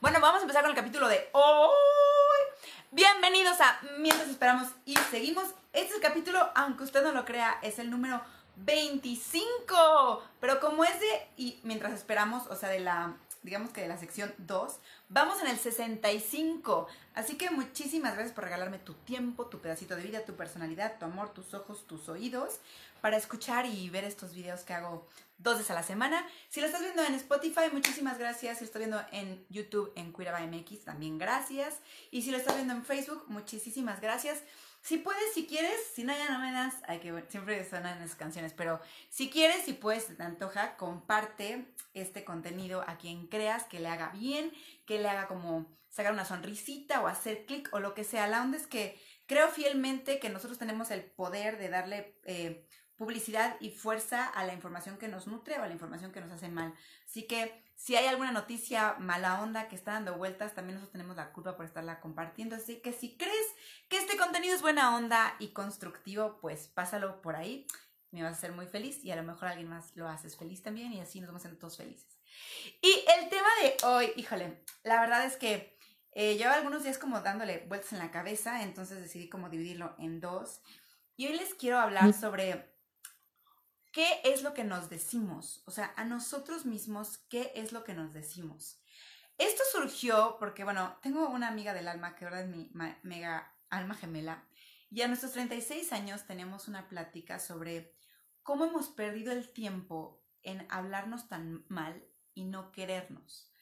Bueno, vamos a empezar con el capítulo de hoy. Bienvenidos a Mientras Esperamos y Seguimos. Este es el capítulo, aunque usted no lo crea, es el número 25. Pero como es de, y mientras esperamos, o sea, de la, digamos que de la sección 2, vamos en el 65. Así que muchísimas gracias por regalarme tu tiempo, tu pedacito de vida, tu personalidad, tu amor, tus ojos, tus oídos, para escuchar y ver estos videos que hago dos veces a la semana. Si lo estás viendo en Spotify, muchísimas gracias. Si lo estás viendo en YouTube, en Cuiraba MX, también gracias. Y si lo estás viendo en Facebook, muchísimas gracias. Si puedes, si quieres, si no, ya no me das. Hay que bueno, siempre suenan esas canciones, pero si quieres, si puedes, te antoja, comparte este contenido a quien creas que le haga bien, que le haga como sacar una sonrisita o hacer clic o lo que sea. La onda es que creo fielmente que nosotros tenemos el poder de darle eh, publicidad y fuerza a la información que nos nutre o a la información que nos hace mal. Así que si hay alguna noticia mala onda que está dando vueltas, también nosotros tenemos la culpa por estarla compartiendo. Así que si crees que este contenido es buena onda y constructivo, pues pásalo por ahí. Me vas a hacer muy feliz y a lo mejor alguien más lo haces feliz también y así nos vamos a ser todos felices. Y el tema de hoy, híjole, la verdad es que eh, llevo algunos días como dándole vueltas en la cabeza, entonces decidí como dividirlo en dos. Y hoy les quiero hablar sobre ¿qué es lo que nos decimos? O sea, a nosotros mismos, ¿qué es lo que nos decimos? Esto surgió porque, bueno, tengo una amiga del alma que ahora es mi mega alma gemela y a nuestros 36 años tenemos una plática sobre cómo hemos perdido el tiempo en hablarnos tan mal y no querernos.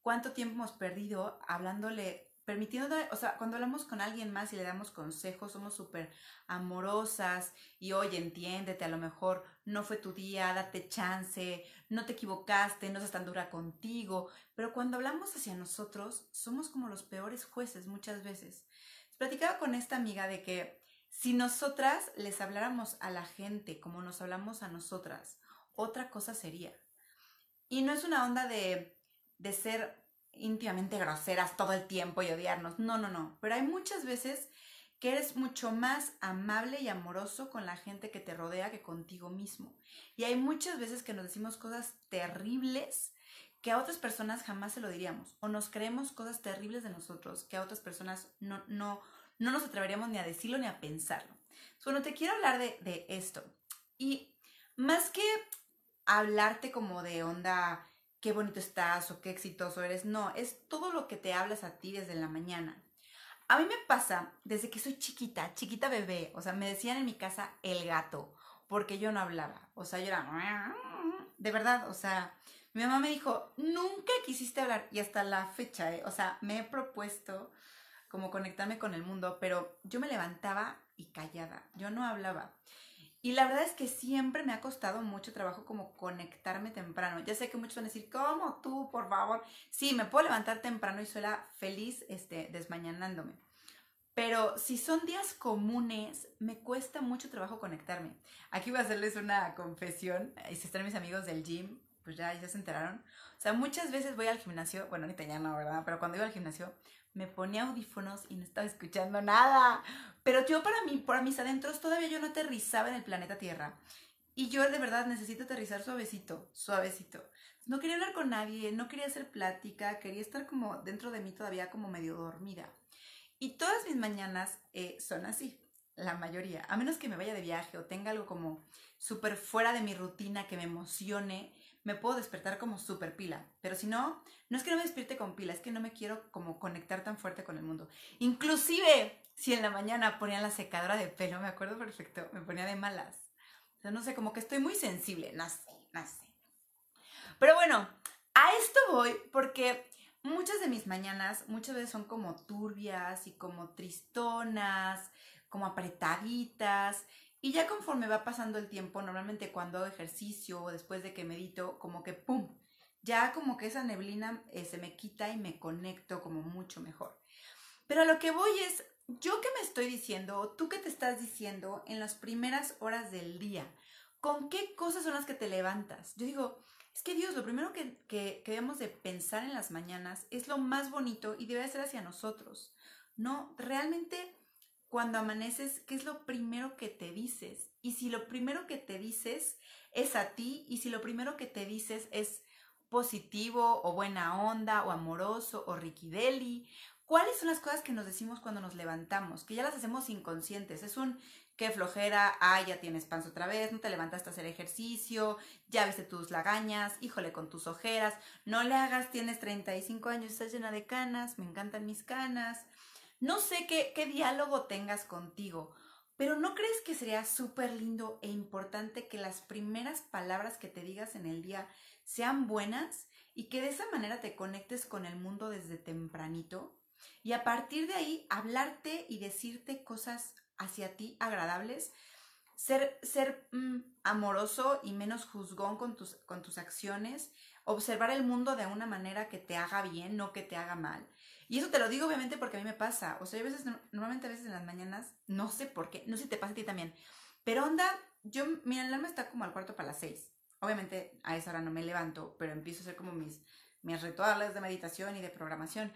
¿Cuánto tiempo hemos perdido hablándole permitiendo, o sea, cuando hablamos con alguien más y le damos consejos, somos súper amorosas y oye, entiéndete, a lo mejor no fue tu día, date chance, no te equivocaste, no seas tan dura contigo, pero cuando hablamos hacia nosotros, somos como los peores jueces muchas veces. Platicaba con esta amiga de que si nosotras les habláramos a la gente como nos hablamos a nosotras, otra cosa sería. Y no es una onda de, de ser íntimamente groseras todo el tiempo y odiarnos. No, no, no. Pero hay muchas veces que eres mucho más amable y amoroso con la gente que te rodea que contigo mismo. Y hay muchas veces que nos decimos cosas terribles que a otras personas jamás se lo diríamos. O nos creemos cosas terribles de nosotros que a otras personas no, no, no nos atreveríamos ni a decirlo ni a pensarlo. Bueno, te quiero hablar de, de esto. Y más que hablarte como de onda qué bonito estás o qué exitoso eres. No, es todo lo que te hablas a ti desde la mañana. A mí me pasa desde que soy chiquita, chiquita bebé, o sea, me decían en mi casa el gato, porque yo no hablaba. O sea, yo era... De verdad, o sea, mi mamá me dijo, nunca quisiste hablar y hasta la fecha, ¿eh? o sea, me he propuesto como conectarme con el mundo, pero yo me levantaba y callada, yo no hablaba. Y la verdad es que siempre me ha costado mucho trabajo como conectarme temprano. Ya sé que muchos van a decir, ¿cómo tú, por favor? Sí, me puedo levantar temprano y sola feliz este, desmañanándome. Pero si son días comunes, me cuesta mucho trabajo conectarme. Aquí voy a hacerles una confesión. Y si están mis amigos del gym, pues ya, ya se enteraron. O sea, muchas veces voy al gimnasio, bueno, ahorita ya no, ¿verdad? Pero cuando iba al gimnasio, me ponía audífonos y no estaba escuchando nada. Pero yo para mí, para mis adentros, todavía yo no aterrizaba en el planeta Tierra. Y yo de verdad necesito aterrizar suavecito, suavecito. No quería hablar con nadie, no quería hacer plática, quería estar como dentro de mí todavía como medio dormida. Y todas mis mañanas eh, son así, la mayoría. A menos que me vaya de viaje o tenga algo como súper fuera de mi rutina que me emocione, me puedo despertar como súper pila. Pero si no, no es que no me despierte con pila, es que no me quiero como conectar tan fuerte con el mundo. Inclusive, si en la mañana ponía la secadora de pelo, me acuerdo perfecto, me ponía de malas. O sea, no sé, como que estoy muy sensible, no sé. Pero bueno, a esto voy porque muchas de mis mañanas muchas veces son como turbias y como tristonas, como apretaditas. Y ya conforme va pasando el tiempo, normalmente cuando hago ejercicio o después de que medito, como que ¡pum! Ya como que esa neblina eh, se me quita y me conecto como mucho mejor. Pero a lo que voy es, yo que me estoy diciendo, tú que te estás diciendo en las primeras horas del día, ¿con qué cosas son las que te levantas? Yo digo, es que Dios, lo primero que, que, que debemos de pensar en las mañanas es lo más bonito y debe ser hacia nosotros. No, realmente cuando amaneces, ¿qué es lo primero que te dices? Y si lo primero que te dices es a ti, y si lo primero que te dices es positivo o buena onda o amoroso o riquideli? ¿Cuáles son las cosas que nos decimos cuando nos levantamos? Que ya las hacemos inconscientes. Es un qué flojera, ah, ya tienes panza otra vez, no te levantaste a hacer ejercicio, ya viste tus lagañas, híjole con tus ojeras, no le hagas, tienes 35 años, estás llena de canas, me encantan mis canas. No sé qué, qué diálogo tengas contigo, pero ¿no crees que sería súper lindo e importante que las primeras palabras que te digas en el día sean buenas y que de esa manera te conectes con el mundo desde tempranito? Y a partir de ahí, hablarte y decirte cosas hacia ti agradables, ser, ser mm, amoroso y menos juzgón con tus, con tus acciones, observar el mundo de una manera que te haga bien, no que te haga mal. Y eso te lo digo obviamente porque a mí me pasa. O sea, a veces, normalmente a veces en las mañanas, no sé por qué, no sé si te pasa a ti también, pero onda, yo, mi alarma está como al cuarto para las seis. Obviamente a esa hora no me levanto, pero empiezo a hacer como mis, mis rituales de meditación y de programación.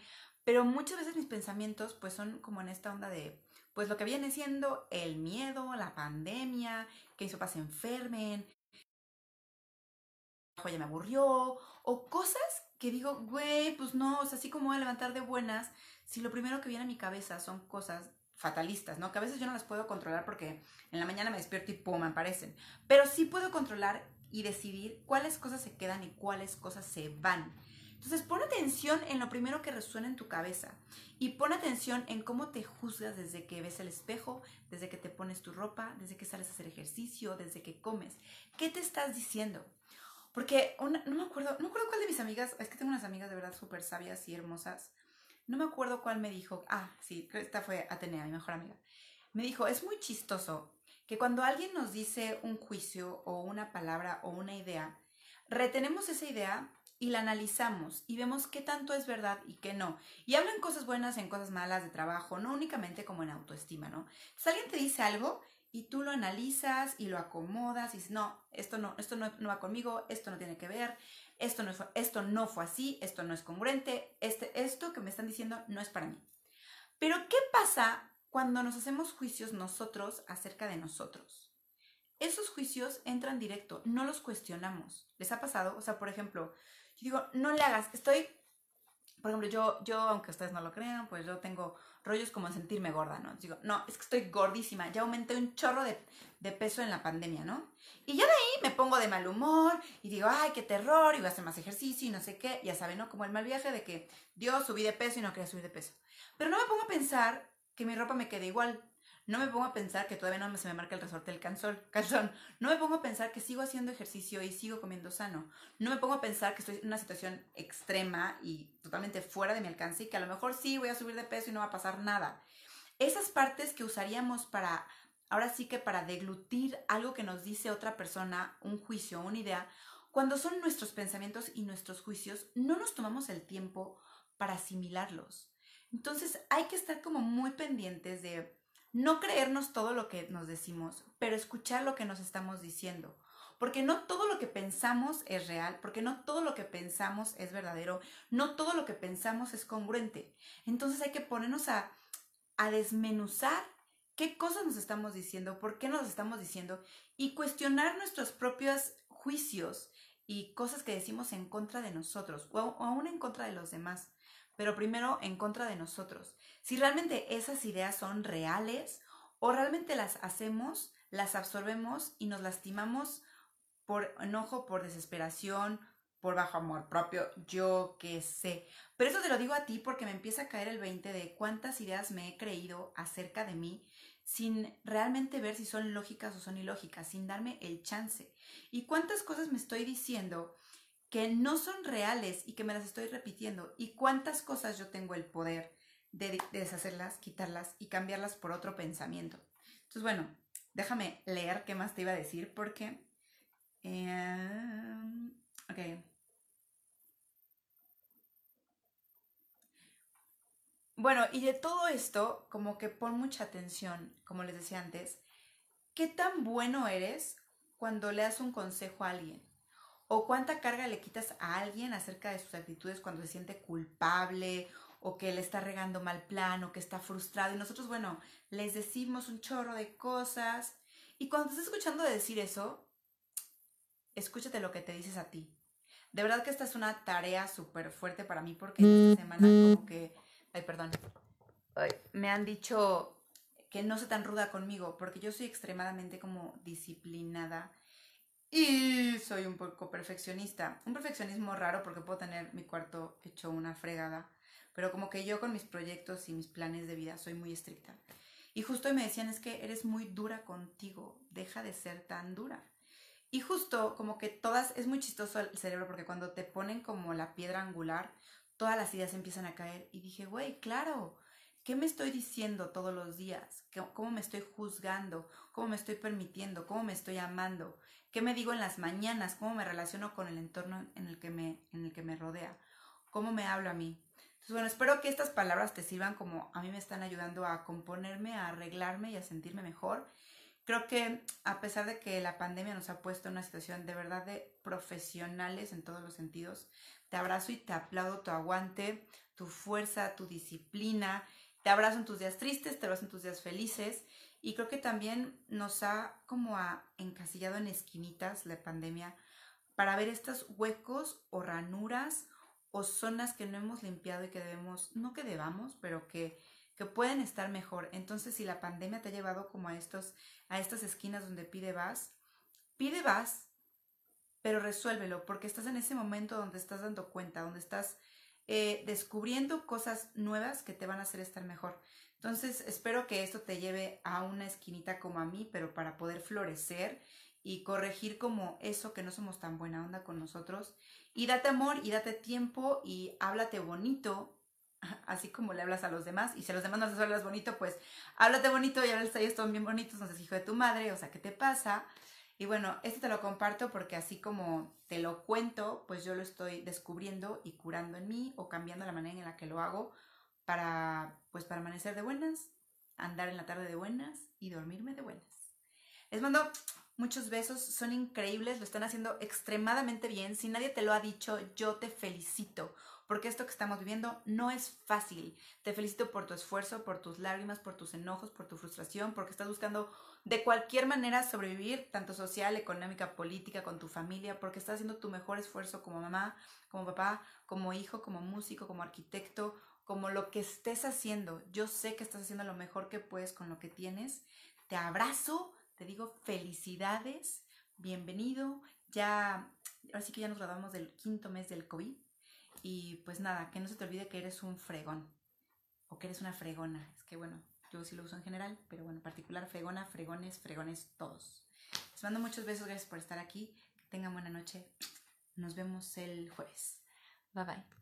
Pero muchas veces mis pensamientos pues son como en esta onda de pues lo que viene siendo el miedo, la pandemia, que mis papás se enfermen, ya me aburrió, o cosas que digo, güey, pues no, o sea, así como voy a levantar de buenas, si lo primero que viene a mi cabeza son cosas fatalistas, ¿no? Que a veces yo no las puedo controlar porque en la mañana me despierto y pum, me aparecen. Pero sí puedo controlar y decidir cuáles cosas se quedan y cuáles cosas se van. Entonces pon atención en lo primero que resuena en tu cabeza y pon atención en cómo te juzgas desde que ves el espejo, desde que te pones tu ropa, desde que sales a hacer ejercicio, desde que comes. ¿Qué te estás diciendo? Porque no me acuerdo, no me acuerdo cuál de mis amigas, es que tengo unas amigas de verdad súper sabias y hermosas. No me acuerdo cuál me dijo, ah, sí, esta fue Atenea, mi mejor amiga. Me dijo, es muy chistoso que cuando alguien nos dice un juicio o una palabra o una idea, retenemos esa idea y la analizamos y vemos qué tanto es verdad y qué no. Y hablo en cosas buenas, en cosas malas de trabajo, no únicamente como en autoestima, ¿no? Si alguien te dice algo y tú lo analizas y lo acomodas y dices, no, esto no, esto no, no, va conmigo, esto no tiene que ver, esto no, esto no fue así, esto no es congruente, este, esto que me están diciendo no es para mí. Pero ¿qué pasa cuando nos hacemos juicios nosotros acerca de nosotros? Esos juicios entran directo, no los cuestionamos. ¿Les ha pasado? O sea, por ejemplo, digo, no le hagas, estoy, por ejemplo, yo, yo, aunque ustedes no lo crean, pues yo tengo rollos como en sentirme gorda, ¿no? Digo, no, es que estoy gordísima, ya aumenté un chorro de, de, peso en la pandemia, ¿no? Y ya de ahí me pongo de mal humor y digo, ay, qué terror, y voy a hacer más ejercicio y no sé qué, ya saben, ¿no? Como el mal viaje de que Dios subí de peso y no quería subir de peso. Pero no me pongo a pensar que mi ropa me quede igual, no me pongo a pensar que todavía no se me marca el resorte del calzón. No me pongo a pensar que sigo haciendo ejercicio y sigo comiendo sano. No me pongo a pensar que estoy en una situación extrema y totalmente fuera de mi alcance y que a lo mejor sí voy a subir de peso y no va a pasar nada. Esas partes que usaríamos para, ahora sí que para deglutir algo que nos dice otra persona, un juicio, una idea, cuando son nuestros pensamientos y nuestros juicios, no nos tomamos el tiempo para asimilarlos. Entonces hay que estar como muy pendientes de no creernos todo lo que nos decimos, pero escuchar lo que nos estamos diciendo. Porque no todo lo que pensamos es real, porque no todo lo que pensamos es verdadero, no todo lo que pensamos es congruente. Entonces hay que ponernos a, a desmenuzar qué cosas nos estamos diciendo, por qué nos estamos diciendo y cuestionar nuestros propios juicios y cosas que decimos en contra de nosotros o, aún en contra de los demás pero primero en contra de nosotros. Si realmente esas ideas son reales o realmente las hacemos, las absorbemos y nos lastimamos por enojo, por desesperación, por bajo amor propio, yo qué sé. Pero eso te lo digo a ti porque me empieza a caer el 20 de cuántas ideas me he creído acerca de mí sin realmente ver si son lógicas o son ilógicas, sin darme el chance. Y cuántas cosas me estoy diciendo que no son reales y que me las estoy repitiendo y cuántas cosas yo tengo el poder de, deshacerlas, quitarlas y cambiarlas por otro pensamiento. Entonces, bueno, déjame leer qué más te iba a decir porque... Eh, ok. Bueno, y de todo esto, como que pon mucha atención, como les decía antes, ¿qué tan bueno eres cuando le das un consejo a alguien? o cuánta carga le quitas a alguien acerca de sus actitudes cuando se siente culpable o que le está regando mal plan o que está frustrado. Y nosotros, bueno, les decimos un chorro de cosas. Y cuando estás escuchando decir eso, escúchate lo que te dices a ti. De verdad que esta es una tarea súper fuerte para mí porque esta semana como que, ay, perdón, ay, me han dicho que no sea tan ruda conmigo porque yo soy extremadamente como disciplinada y soy un poco perfeccionista. Un perfeccionismo raro porque puedo tener mi cuarto hecho una fregada, pero como que yo con mis proyectos y mis planes de vida soy muy estricta. Y justo me decían, es que eres muy dura contigo, deja de ser tan dura. Y justo como que todas, es muy chistoso el cerebro porque cuando te ponen como la piedra angular, todas las ideas empiezan a caer. Y dije, güey, claro, ¿qué me estoy diciendo todos los días? ¿Cómo me estoy juzgando? ¿Cómo me estoy permitiendo? ¿Cómo me estoy amando? ¿Qué me digo en las mañanas? ¿Cómo me relaciono con el entorno en el que me, en el que me rodea? ¿Cómo me hablo a mí? Entonces, bueno, espero que estas palabras te sirvan como a mí me están ayudando a componerme, a arreglarme y a sentirme mejor. Creo que a pesar de que la pandemia nos ha puesto en una situación de verdad de profesionales en todos los sentidos, te abrazo y te aplaudo tu aguante, tu fuerza, tu disciplina. Te abrazo en tus días tristes, te abrazo en tus días felices y creo que también nos ha como ha encasillado en esquinitas la pandemia para ver estos huecos o ranuras o zonas que no hemos limpiado y que debemos, no que debamos, pero que, que pueden estar mejor. Entonces, si la pandemia te ha llevado como a, estos, a estas esquinas donde pide vas, pide vas, pero resuélvelo, porque estás en ese momento donde estás dando cuenta, donde estás eh, descubriendo cosas nuevas que te van a hacer estar mejor. Entonces, espero que esto te lleve a una esquinita como a mí, pero para poder florecer y corregir como eso que no somos tan buena onda con nosotros. Y date amor y date tiempo y háblate bonito, así como le hablas a los demás. Y si a los demás no les hablas bonito, pues háblate bonito y háblales a ellos todos bien bonitos, no seas hijo de tu madre, o sea, ¿qué te pasa? Y bueno, esto te lo comparto porque así como te lo cuento, pues yo lo estoy descubriendo y curando en mí o cambiando la manera en la que lo hago para, pues, para amanecer de buenas, andar en la tarde de buenas y dormirme de buenas. Les mando muchos besos, son increíbles, lo están haciendo extremadamente bien. Si nadie te lo ha dicho, yo te felicito, porque esto que estamos viviendo no es fácil. Te felicito por tu esfuerzo, por tus lágrimas, por tus enojos, por tu frustración, porque estás buscando de cualquier manera sobrevivir, tanto social, económica, política, con tu familia, porque estás haciendo tu mejor esfuerzo como mamá, como papá, como hijo, como músico, como arquitecto, como lo que estés haciendo. Yo sé que estás haciendo lo mejor que puedes con lo que tienes. Te abrazo, te digo felicidades, bienvenido. Ya, ahora sí que ya nos graduamos del quinto mes del COVID. Y pues nada, que no se te olvide que eres un fregón o que eres una fregona. Es que bueno, yo sí lo uso en general, pero bueno, en particular fregona, fregones, fregones, todos. Les mando muchos besos, gracias por estar aquí. Que tengan buena noche. Nos vemos el jueves. Bye bye.